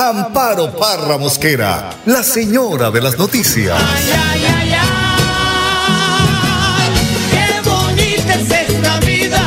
Amparo Parra Mosquera, la señora de las noticias. Ay, ay, ay, ay, qué bonita es esta vida.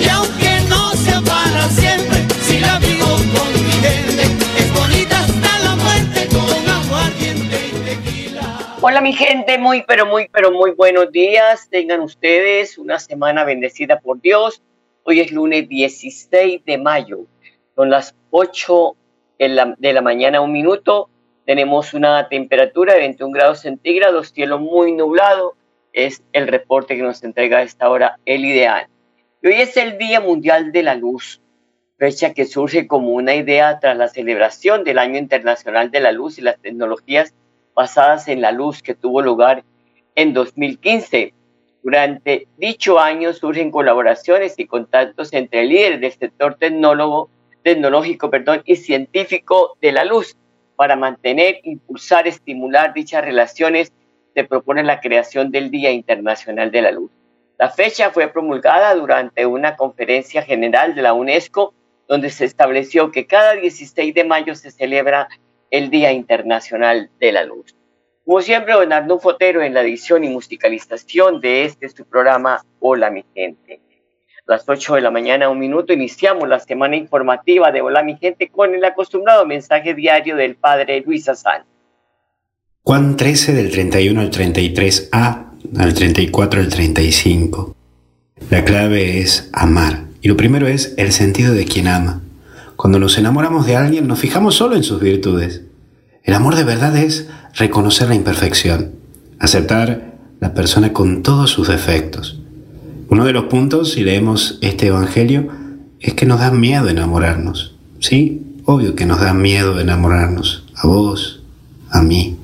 Y aunque no sea para siempre, si la vivo con mi gente, es bonita hasta la muerte con aguardiente y tequila. Hola mi gente, muy pero muy pero muy buenos días. Tengan ustedes una semana bendecida por Dios. Hoy es lunes 16 de mayo. Son las 8 de la, de la mañana, un minuto. Tenemos una temperatura de 21 grados centígrados, cielo muy nublado. Es el reporte que nos entrega a esta hora el ideal. Y hoy es el Día Mundial de la Luz, fecha que surge como una idea tras la celebración del Año Internacional de la Luz y las tecnologías basadas en la luz que tuvo lugar en 2015. Durante dicho año surgen colaboraciones y contactos entre líderes del sector tecnólogo, tecnológico perdón, y científico de la luz. Para mantener, impulsar, estimular dichas relaciones, se propone la creación del Día Internacional de la Luz. La fecha fue promulgada durante una conferencia general de la UNESCO, donde se estableció que cada 16 de mayo se celebra el Día Internacional de la Luz. Como siempre, don Arnulfo Fotero en la edición y musicalización de este su programa Hola mi gente. Las 8 de la mañana, un minuto, iniciamos la semana informativa de Hola mi gente con el acostumbrado mensaje diario del Padre Luis Azán. Juan 13 del 31 al 33a al 34 al 35. La clave es amar. Y lo primero es el sentido de quien ama. Cuando nos enamoramos de alguien nos fijamos solo en sus virtudes. El amor de verdad es reconocer la imperfección, aceptar la persona con todos sus defectos. Uno de los puntos, si leemos este Evangelio, es que nos da miedo enamorarnos. Sí, obvio que nos da miedo enamorarnos. A vos, a mí.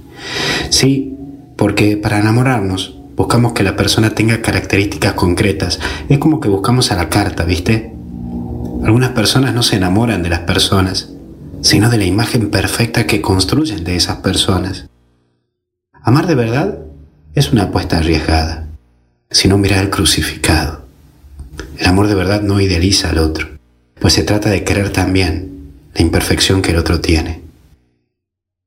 Sí, porque para enamorarnos buscamos que la persona tenga características concretas. Es como que buscamos a la carta, ¿viste? Algunas personas no se enamoran de las personas, sino de la imagen perfecta que construyen de esas personas. Amar de verdad es una apuesta arriesgada, sino mirar al crucificado. El amor de verdad no idealiza al otro, pues se trata de querer también la imperfección que el otro tiene.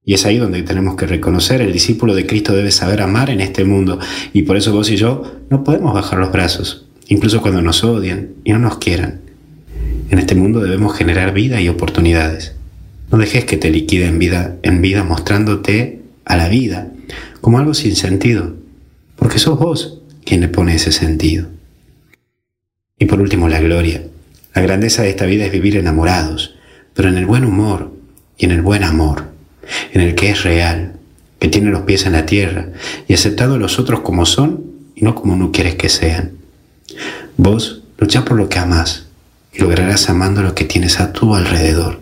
Y es ahí donde tenemos que reconocer, el discípulo de Cristo debe saber amar en este mundo, y por eso vos y yo no podemos bajar los brazos, incluso cuando nos odian y no nos quieran. En este mundo debemos generar vida y oportunidades. No dejes que te liquiden vida en vida mostrándote a la vida como algo sin sentido, porque sos vos quien le pone ese sentido. Y por último, la gloria. La grandeza de esta vida es vivir enamorados, pero en el buen humor y en el buen amor, en el que es real, que tiene los pies en la tierra y aceptado a los otros como son y no como no quieres que sean. Vos luchá por lo que amás y lograrás amando lo que tienes a tu alrededor.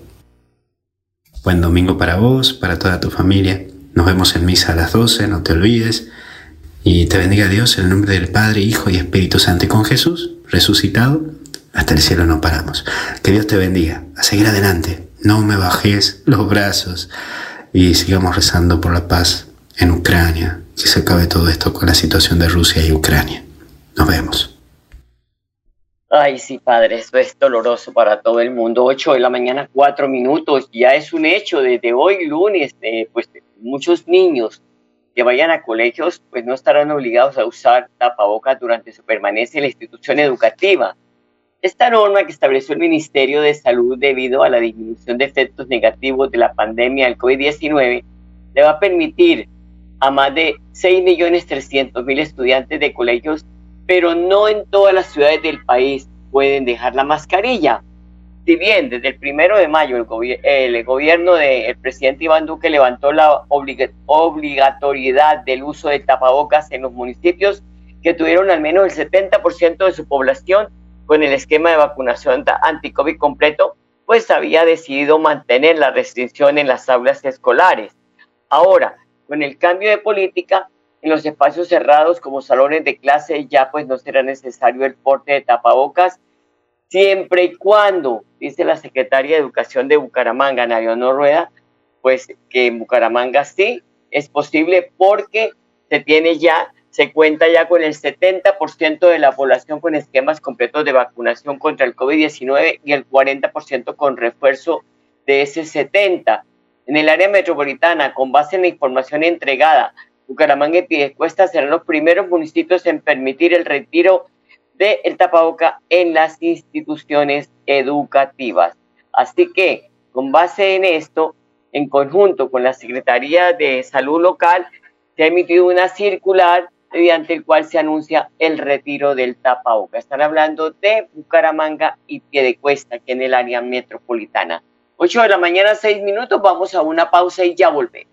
Buen domingo para vos, para toda tu familia. Nos vemos en misa a las 12, no te olvides. Y te bendiga Dios en el nombre del Padre, Hijo y Espíritu Santo. Y con Jesús, resucitado, hasta el cielo no paramos. Que Dios te bendiga. A seguir adelante. No me bajes los brazos. Y sigamos rezando por la paz en Ucrania. Que se acabe todo esto con la situación de Rusia y Ucrania. Nos vemos. Ay, sí, padre, eso es doloroso para todo el mundo. 8 de la mañana, 4 minutos. Ya es un hecho desde hoy, lunes, eh, pues muchos niños que vayan a colegios, pues no estarán obligados a usar tapabocas durante su permanencia en la institución educativa. Esta norma que estableció el Ministerio de Salud debido a la disminución de efectos negativos de la pandemia del COVID-19 le va a permitir a más de 6.300.000 estudiantes de colegios pero no en todas las ciudades del país pueden dejar la mascarilla. Si bien desde el primero de mayo el, gobierno del presidente Iván Duque levantó la obligatoriedad del uso de tapabocas en los municipios que tuvieron al menos el 70% de su población con el esquema de vacunación anti-COVID completo, pues había decidido mantener la restricción en las aulas escolares. Ahora, con el cambio de política, en los espacios cerrados como salones de clase ya pues no será necesario el porte de tapabocas, siempre y cuando, dice la secretaria de Educación de Bucaramanga, Naviano Rueda, pues que en Bucaramanga sí es posible porque se tiene ya, se cuenta ya con el 70% de la población con esquemas completos de vacunación contra el COVID-19 y el 40% con refuerzo de ese 70. En el área metropolitana, con base en la información entregada Bucaramanga y Piedecuesta serán los primeros municipios en permitir el retiro del el tapaboca en las instituciones educativas. Así que, con base en esto, en conjunto con la Secretaría de Salud Local, se ha emitido una circular mediante el cual se anuncia el retiro del tapaboca. Están hablando de Bucaramanga y Piedecuesta, que en el área metropolitana. 8 de la mañana, 6 minutos, vamos a una pausa y ya volvemos.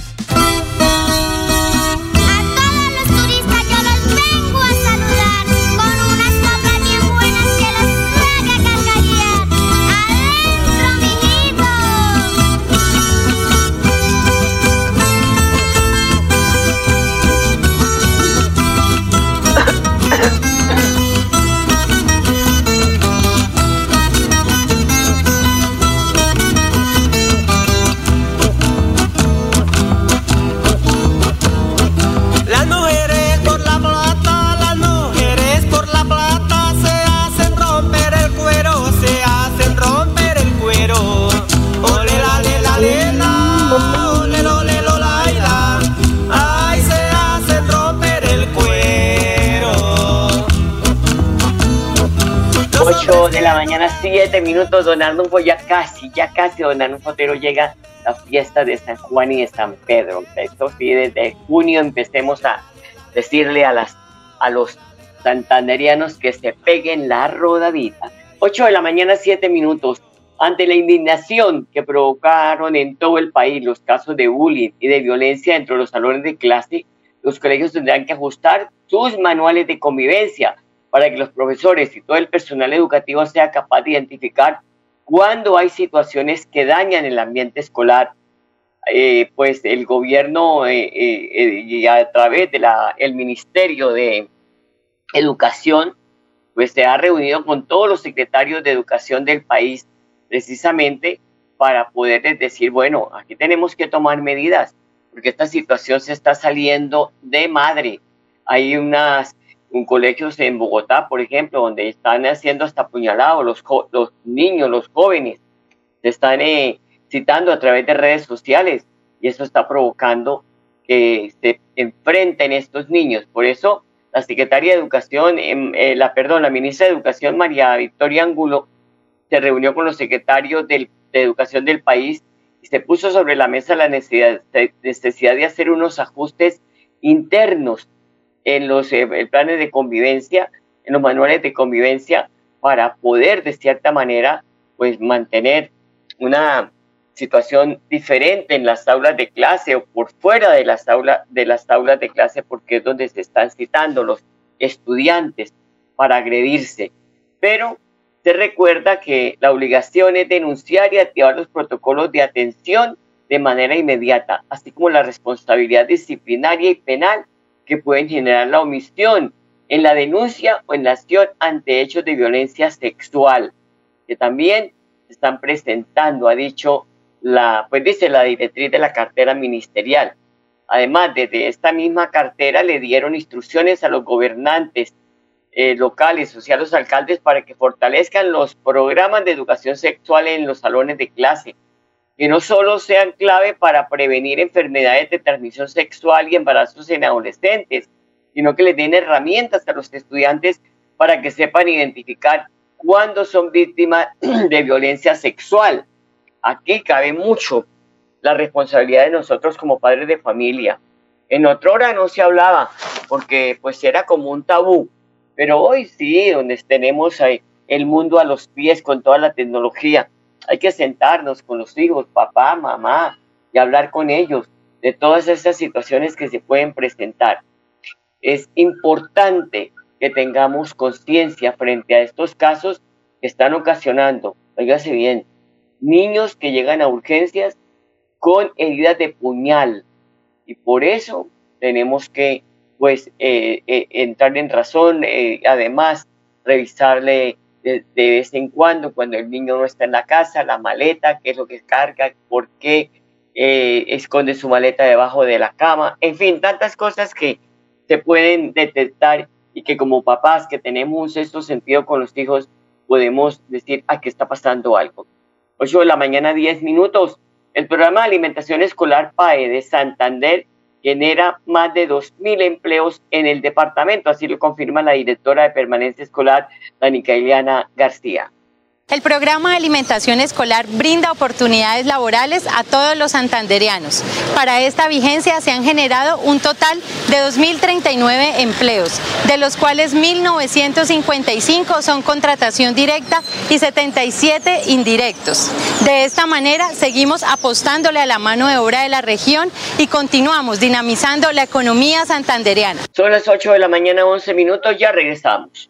La mañana, siete minutos, don Arnulfo, ya casi, ya casi, don Arnulfo Otero llega la fiesta de San Juan y de San Pedro. Esto sí, desde junio empecemos a decirle a, las, a los santanderianos que se peguen la rodadita. 8 de la mañana, siete minutos. Ante la indignación que provocaron en todo el país los casos de bullying y de violencia dentro de los salones de clase, los colegios tendrán que ajustar sus manuales de convivencia para que los profesores y todo el personal educativo sea capaz de identificar cuando hay situaciones que dañan el ambiente escolar, eh, pues el gobierno eh, eh, y a través del el Ministerio de Educación, pues se ha reunido con todos los secretarios de educación del país precisamente para poder decir, bueno, aquí tenemos que tomar medidas, porque esta situación se está saliendo de madre. Hay unas un colegios en Bogotá, por ejemplo, donde están haciendo hasta apuñalados los, los niños, los jóvenes, se están eh, citando a través de redes sociales y eso está provocando que se enfrenten estos niños. Por eso la secretaria de Educación, em, eh, la perdón, la ministra de Educación, María Victoria Angulo, se reunió con los secretarios de Educación del país y se puso sobre la mesa la necesidad, necesidad de hacer unos ajustes internos en los eh, planes de convivencia, en los manuales de convivencia, para poder de cierta manera pues mantener una situación diferente en las aulas de clase o por fuera de las aulas de las aulas de clase porque es donde se están citando los estudiantes para agredirse. Pero se recuerda que la obligación es denunciar y activar los protocolos de atención de manera inmediata, así como la responsabilidad disciplinaria y penal que pueden generar la omisión en la denuncia o en la acción ante hechos de violencia sexual, que también están presentando, ha dicho la, pues dice la directriz de la cartera ministerial. Además, desde esta misma cartera le dieron instrucciones a los gobernantes eh, locales, o a los alcaldes, para que fortalezcan los programas de educación sexual en los salones de clase, que no solo sean clave para prevenir enfermedades de transmisión sexual y embarazos en adolescentes, sino que les den herramientas a los estudiantes para que sepan identificar cuándo son víctimas de violencia sexual. aquí cabe mucho la responsabilidad de nosotros como padres de familia. En otra hora no se hablaba porque pues era como un tabú, pero hoy sí, donde tenemos el mundo a los pies con toda la tecnología, hay que sentarnos con los hijos, papá, mamá, y hablar con ellos de todas estas situaciones que se pueden presentar. Es importante que tengamos conciencia frente a estos casos que están ocasionando, oígase bien, niños que llegan a urgencias con heridas de puñal. Y por eso tenemos que, pues, eh, eh, entrar en razón, eh, además, revisarle de, vez en cuando, cuando el niño no está en la casa, la maleta, qué es lo que carga, por qué esconde su maleta debajo de la cama, en fin, tantas cosas que se pueden detectar y que como papás que tenemos esto sentido con los hijos, podemos decir, aquí está pasando algo. 8 de la mañana, 10 minutos. El programa de alimentación escolar PAE de Santander genera más de 2.000 empleos en el departamento, así lo confirma la directora de permanencia escolar, Danica Eliana García. El programa de alimentación escolar brinda oportunidades laborales a todos los santanderianos. Para esta vigencia se han generado un total de 2.039 empleos, de los cuales 1.955 son contratación directa y 77 indirectos. De esta manera seguimos apostándole a la mano de obra de la región y continuamos dinamizando la economía santanderiana. Son las 8 de la mañana, 11 minutos, ya regresamos.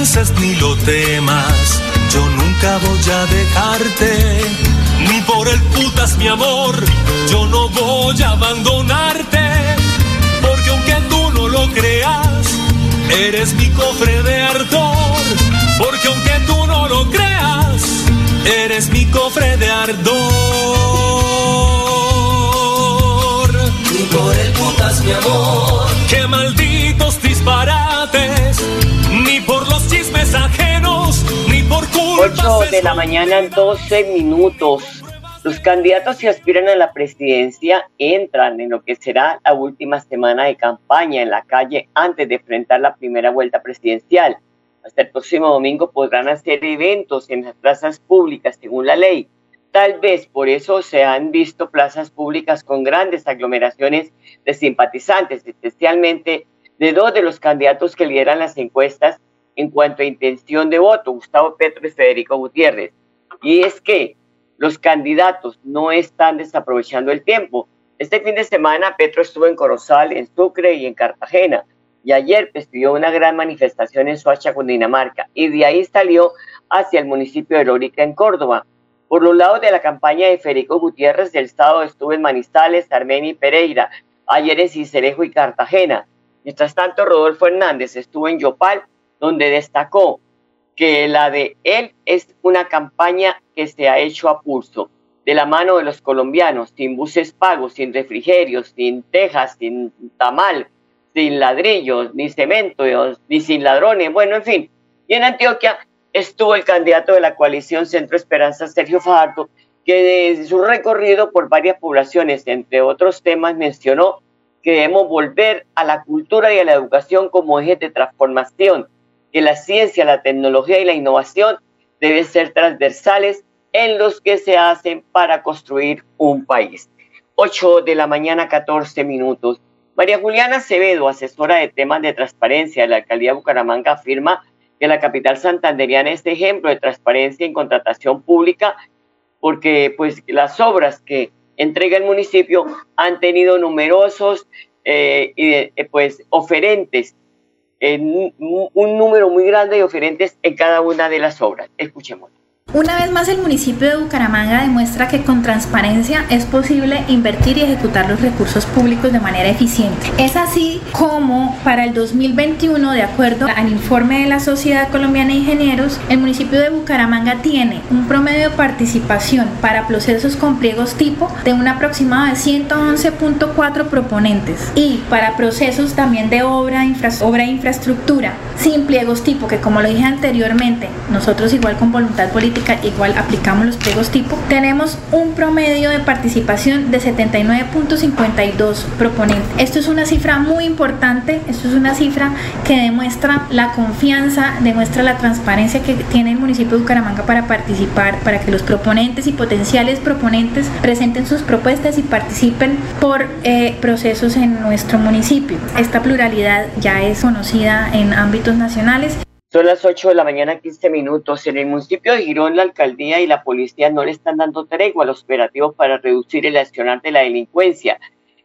pienses ni lo temas, yo nunca voy a dejarte, ni por el putas mi amor, yo no voy a abandonarte, porque aunque tú no lo creas, eres mi cofre de ardor, porque aunque tú no lo creas, eres mi cofre de ardor. Ni por el putas mi amor, qué malditos 8 de la mañana, en 12 minutos. Los candidatos que aspiran a la presidencia entran en lo que será la última semana de campaña en la calle antes de enfrentar la primera vuelta presidencial. Hasta el próximo domingo podrán hacer eventos en las plazas públicas según la ley. Tal vez por eso se han visto plazas públicas con grandes aglomeraciones de simpatizantes, especialmente de dos de los candidatos que lideran las encuestas en cuanto a intención de voto, Gustavo Petro y Federico Gutiérrez. Y es que los candidatos no están desaprovechando el tiempo. Este fin de semana Petro estuvo en Corozal, en Sucre y en Cartagena. Y ayer pidió una gran manifestación en Soacha, Dinamarca. Y de ahí salió hacia el municipio de Lórica, en Córdoba. Por los lados de la campaña de Federico Gutiérrez, del Estado estuvo en Manizales, Armenia y Pereira. Ayer en Cicerejo y Cartagena. Mientras tanto, Rodolfo Hernández estuvo en Yopal donde destacó que la de él es una campaña que se ha hecho a pulso, de la mano de los colombianos, sin buses pagos, sin refrigerios, sin tejas, sin tamal, sin ladrillos, ni cemento, ni sin ladrones, bueno, en fin. Y en Antioquia estuvo el candidato de la coalición Centro Esperanza, Sergio Fajardo, que desde su recorrido por varias poblaciones, entre otros temas, mencionó que debemos volver a la cultura y a la educación como eje de transformación que la ciencia, la tecnología y la innovación deben ser transversales en los que se hacen para construir un país. 8 de la mañana, 14 minutos. María Juliana Acevedo, asesora de temas de transparencia de la alcaldía de Bucaramanga, afirma que la capital santanderiana es ejemplo de transparencia en contratación pública porque pues las obras que entrega el municipio han tenido numerosos eh, eh, pues oferentes un número muy grande de oferentes en cada una de las obras. Escuchemos. Una vez más el municipio de Bucaramanga demuestra que con transparencia es posible invertir y ejecutar los recursos públicos de manera eficiente. Es así como para el 2021, de acuerdo al informe de la Sociedad Colombiana de Ingenieros, el municipio de Bucaramanga tiene un promedio de participación para procesos con pliegos tipo de un aproximado de 111.4 proponentes y para procesos también de obra, obra e infraestructura sin pliegos tipo, que como lo dije anteriormente, nosotros igual con voluntad política igual aplicamos los pliegos tipo, tenemos un promedio de participación de 79.52 proponentes. Esto es una cifra muy importante, esto es una cifra que demuestra la confianza, demuestra la transparencia que tiene el municipio de Bucaramanga para participar, para que los proponentes y potenciales proponentes presenten sus propuestas y participen por eh, procesos en nuestro municipio. Esta pluralidad ya es conocida en ámbitos nacionales. Son las 8 de la mañana, 15 minutos. En el municipio de Girón, la alcaldía y la policía no le están dando tregua a los operativos para reducir el accionar de la delincuencia.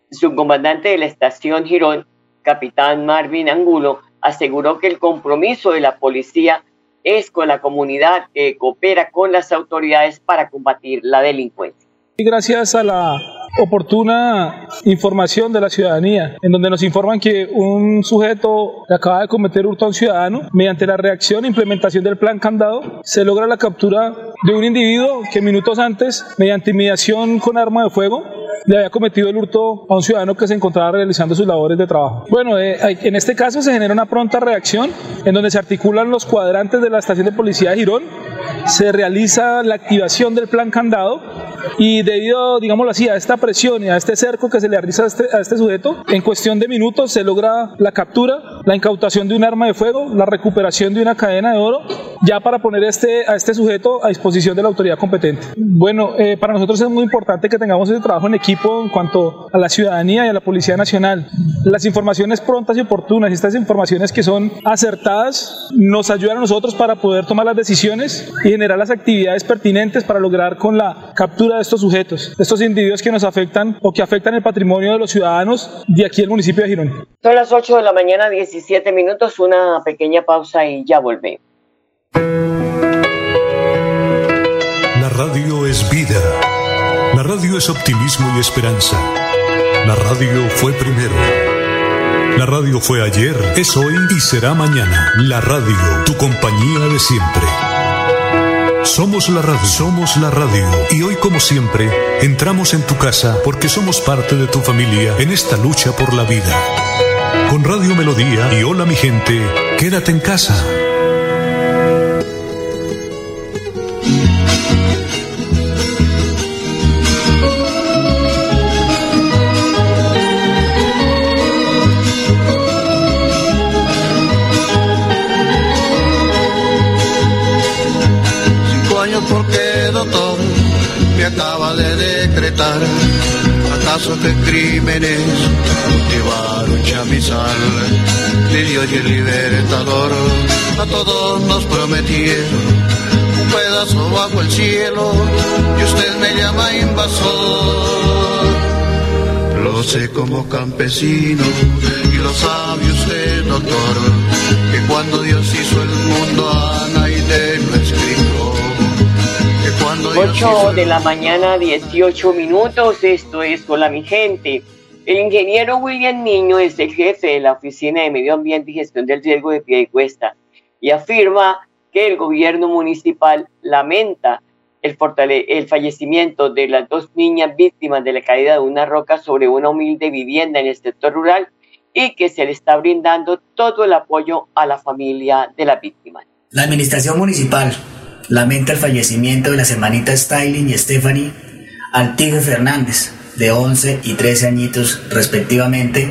El subcomandante de la estación Girón, capitán Marvin Angulo, aseguró que el compromiso de la policía es con la comunidad que coopera con las autoridades para combatir la delincuencia. Y gracias a la oportuna información de la ciudadanía, en donde nos informan que un sujeto acaba de cometer hurto a un ciudadano, mediante la reacción e implementación del plan candado, se logra la captura de un individuo que minutos antes, mediante intimidación con arma de fuego, le había cometido el hurto a un ciudadano que se encontraba realizando sus labores de trabajo. Bueno, eh, en este caso se genera una pronta reacción en donde se articulan los cuadrantes de la estación de policía de Girón, se realiza la activación del plan candado y debido, digámoslo así, a esta presión y a este cerco que se le realiza a este, a este sujeto, en cuestión de minutos se logra la captura, la incautación de un arma de fuego, la recuperación de una cadena de oro, ya para poner este, a este sujeto a disposición de la autoridad competente. Bueno, eh, para nosotros es muy importante que tengamos ese trabajo en equipo en cuanto a la ciudadanía y a la Policía Nacional. Las informaciones prontas y oportunas, estas informaciones que son acertadas, nos ayudan a nosotros para poder tomar las decisiones y generar las actividades pertinentes para lograr con la captura de estos sujetos, estos individuos que nos afectan o que afectan el patrimonio de los ciudadanos de aquí el municipio de Girón. Son las 8 de la mañana, 17 minutos, una pequeña pausa y ya volvemos. La radio es vida. La radio es optimismo y esperanza. La radio fue primero. La radio fue ayer, es hoy y será mañana. La radio, tu compañía de siempre. Somos la radio, somos la radio. Y hoy, como siempre, entramos en tu casa porque somos parte de tu familia en esta lucha por la vida. Con Radio Melodía y Hola mi gente, quédate en casa. ¿Acaso que crímenes llevaron chamizal? De Dios y el libertador a todos nos prometieron un pedazo bajo el cielo y usted me llama invasor. Lo sé como campesino y lo sabe usted, doctor, que cuando Dios hizo el mundo a 8 de la mañana, 18 minutos. Esto es Hola mi gente. El ingeniero William Niño es el jefe de la Oficina de Medio Ambiente y Gestión del Riesgo de Piedecuesta y afirma que el gobierno municipal lamenta el, el fallecimiento de las dos niñas víctimas de la caída de una roca sobre una humilde vivienda en el sector rural y que se le está brindando todo el apoyo a la familia de las víctimas. La administración municipal lamenta el fallecimiento de las hermanitas Styling y Stephanie Altige Fernández, de 11 y 13 añitos respectivamente,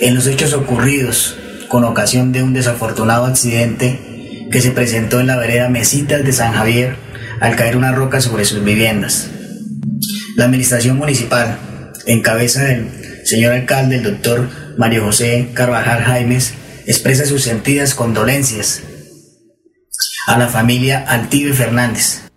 en los hechos ocurridos con ocasión de un desafortunado accidente que se presentó en la vereda Mesitas de San Javier al caer una roca sobre sus viviendas. La administración municipal, en cabeza del señor alcalde, el doctor Mario José Carvajal Jaimes, expresa sus sentidas condolencias a la familia Altive Fernández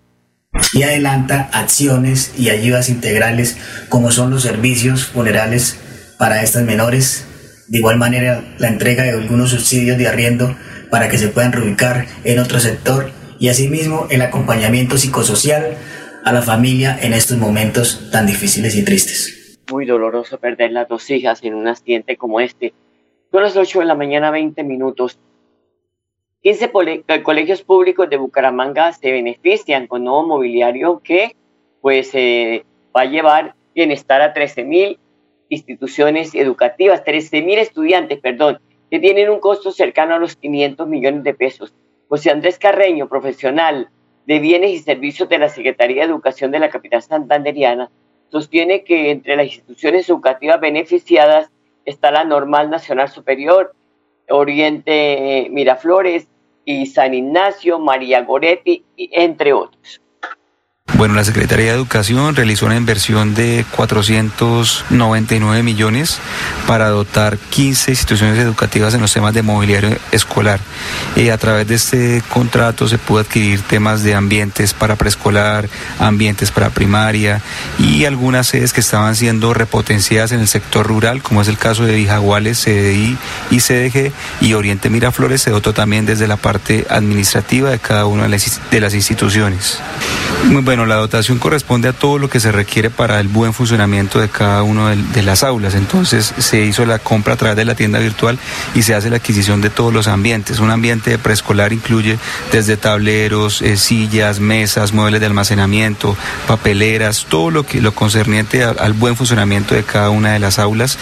y adelanta acciones y ayudas integrales como son los servicios funerales para estas menores, de igual manera la entrega de algunos subsidios de arriendo para que se puedan reubicar en otro sector y asimismo el acompañamiento psicosocial a la familia en estos momentos tan difíciles y tristes. Muy doloroso perder las dos hijas en un accidente como este. Son las 8 de la mañana, 20 minutos. 15 colegios públicos de Bucaramanga se benefician con nuevo mobiliario que pues eh, va a llevar bienestar a 13 mil instituciones educativas, 13 mil estudiantes, perdón, que tienen un costo cercano a los 500 millones de pesos. José Andrés Carreño, profesional de bienes y servicios de la Secretaría de Educación de la capital santanderiana, sostiene que entre las instituciones educativas beneficiadas está la Normal Nacional Superior, Oriente Miraflores y San Ignacio, María Goretti, entre otros. Bueno, la Secretaría de Educación realizó una inversión de 499 millones para dotar 15 instituciones educativas en los temas de mobiliario escolar. Y a través de este contrato se pudo adquirir temas de ambientes para preescolar, ambientes para primaria y algunas sedes que estaban siendo repotenciadas en el sector rural, como es el caso de Vijaguales, CDI y CDG, y Oriente Miraflores se dotó también desde la parte administrativa de cada una de las instituciones. Muy bueno, la dotación corresponde a todo lo que se requiere para el buen funcionamiento de cada una de, las aulas. Entonces se hizo la compra a través de la tienda virtual y se hace la adquisición de todos los ambientes. Un ambiente preescolar incluye desde tableros, eh, sillas, mesas, muebles de almacenamiento, papeleras, todo lo que lo concerniente al buen funcionamiento de cada una de las aulas.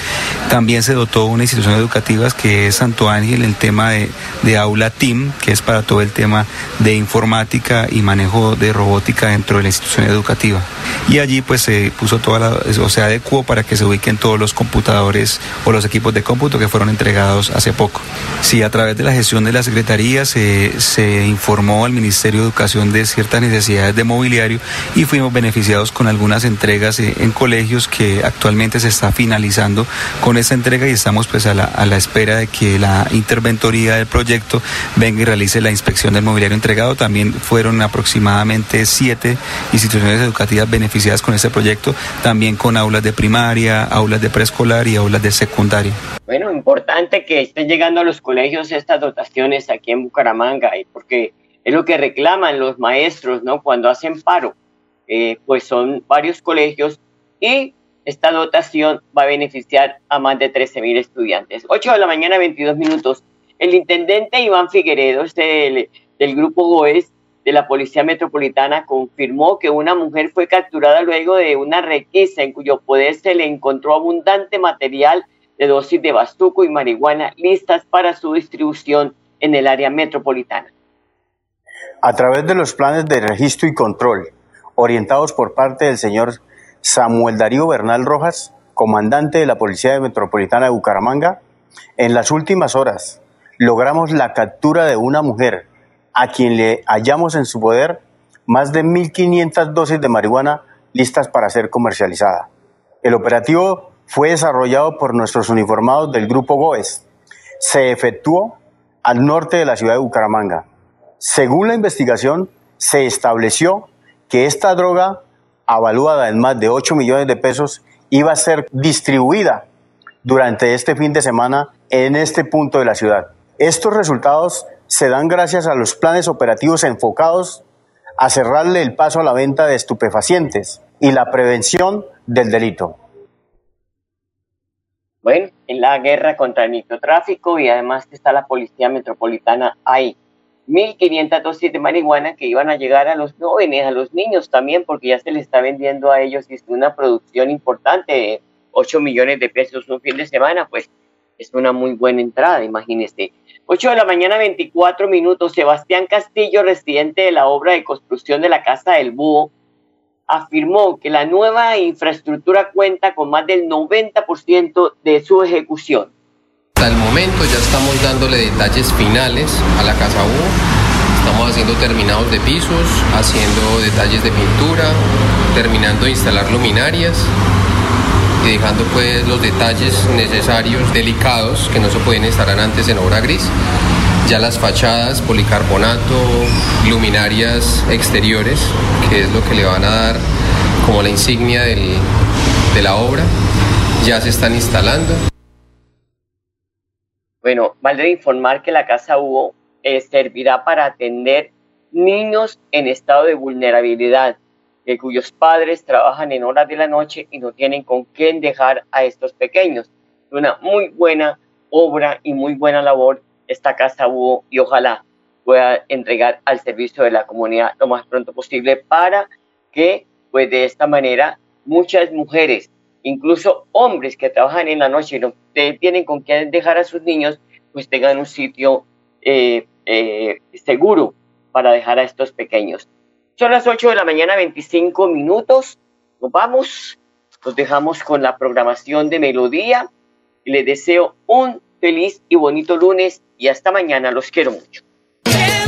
También se dotó una institución educativa que es Santo Ángel, el tema de, aula TIM, que es para todo el tema de informática y manejo de robótica dentro de institución educativa. Y allí pues se puso toda la, o sea, adecuó para que se ubiquen todos los computadores o los equipos de cómputo que fueron entregados hace poco. Sí, a través de la gestión de la Secretaría se, se informó al Ministerio de Educación de ciertas necesidades de mobiliario y fuimos beneficiados con algunas entregas en colegios que actualmente se está finalizando con esta entrega y estamos pues a la, a la espera de que la interventoría del proyecto venga y realice la inspección del mobiliario entregado. También fueron aproximadamente siete instituciones educativas beneficiadas con este proyecto, también con aulas de primaria, aulas de preescolar y aulas de secundaria. Bueno, importante que estén llegando a los colegios estas dotaciones aquí en Bucaramanga, porque es lo que reclaman los maestros, ¿no? Cuando hacen paro, eh, pues son varios colegios y esta dotación va a beneficiar a más de 13 mil estudiantes. 8 de la mañana, 22 minutos. El intendente Iván Figueredo, del, del grupo GOES, de la Policía Metropolitana confirmó que una mujer fue capturada luego de una requisa en cuyo poder se le encontró abundante material de dosis de bastuco y marihuana listas para su distribución en el área metropolitana. A través de los planes de registro y control orientados por parte del señor Samuel Darío Bernal Rojas, comandante de la Policía Metropolitana de Bucaramanga, en las últimas horas logramos la captura de una mujer a quien le hallamos en su poder más de 1.500 dosis de marihuana listas para ser comercializada. El operativo fue desarrollado por nuestros uniformados del Grupo GOES. Se efectuó al norte de la ciudad de Bucaramanga. Según la investigación, se estableció que esta droga, avaluada en más de 8 millones de pesos, iba a ser distribuida durante este fin de semana en este punto de la ciudad. Estos resultados se dan gracias a los planes operativos enfocados a cerrarle el paso a la venta de estupefacientes y la prevención del delito. Bueno, en la guerra contra el microtráfico y además está la Policía Metropolitana hay 1.500 dosis de marihuana que iban a llegar a los jóvenes, a los niños también, porque ya se les está vendiendo a ellos y es una producción importante, 8 millones de pesos un fin de semana, pues es una muy buena entrada, imagínese. 8 de la mañana, 24 minutos. Sebastián Castillo, residente de la obra de construcción de la Casa del Búho, afirmó que la nueva infraestructura cuenta con más del 90% de su ejecución. Hasta el momento ya estamos dándole detalles finales a la Casa Búho. Estamos haciendo terminados de pisos, haciendo detalles de pintura, terminando de instalar luminarias y dejando pues los detalles necesarios, delicados, que no se pueden instalar antes en obra gris. Ya las fachadas, policarbonato, luminarias exteriores, que es lo que le van a dar como la insignia de la obra, ya se están instalando. Bueno, vale informar que la Casa Hugo eh, servirá para atender niños en estado de vulnerabilidad, cuyos padres trabajan en horas de la noche y no tienen con quién dejar a estos pequeños. Una muy buena obra y muy buena labor esta Casa Búho y ojalá pueda entregar al servicio de la comunidad lo más pronto posible para que, pues de esta manera, muchas mujeres, incluso hombres que trabajan en la noche y no tienen con quién dejar a sus niños, pues tengan un sitio eh, eh, seguro para dejar a estos pequeños. Son las 8 de la mañana, 25 minutos. Nos vamos, nos dejamos con la programación de Melodía. Les deseo un feliz y bonito lunes y hasta mañana. Los quiero mucho. Hola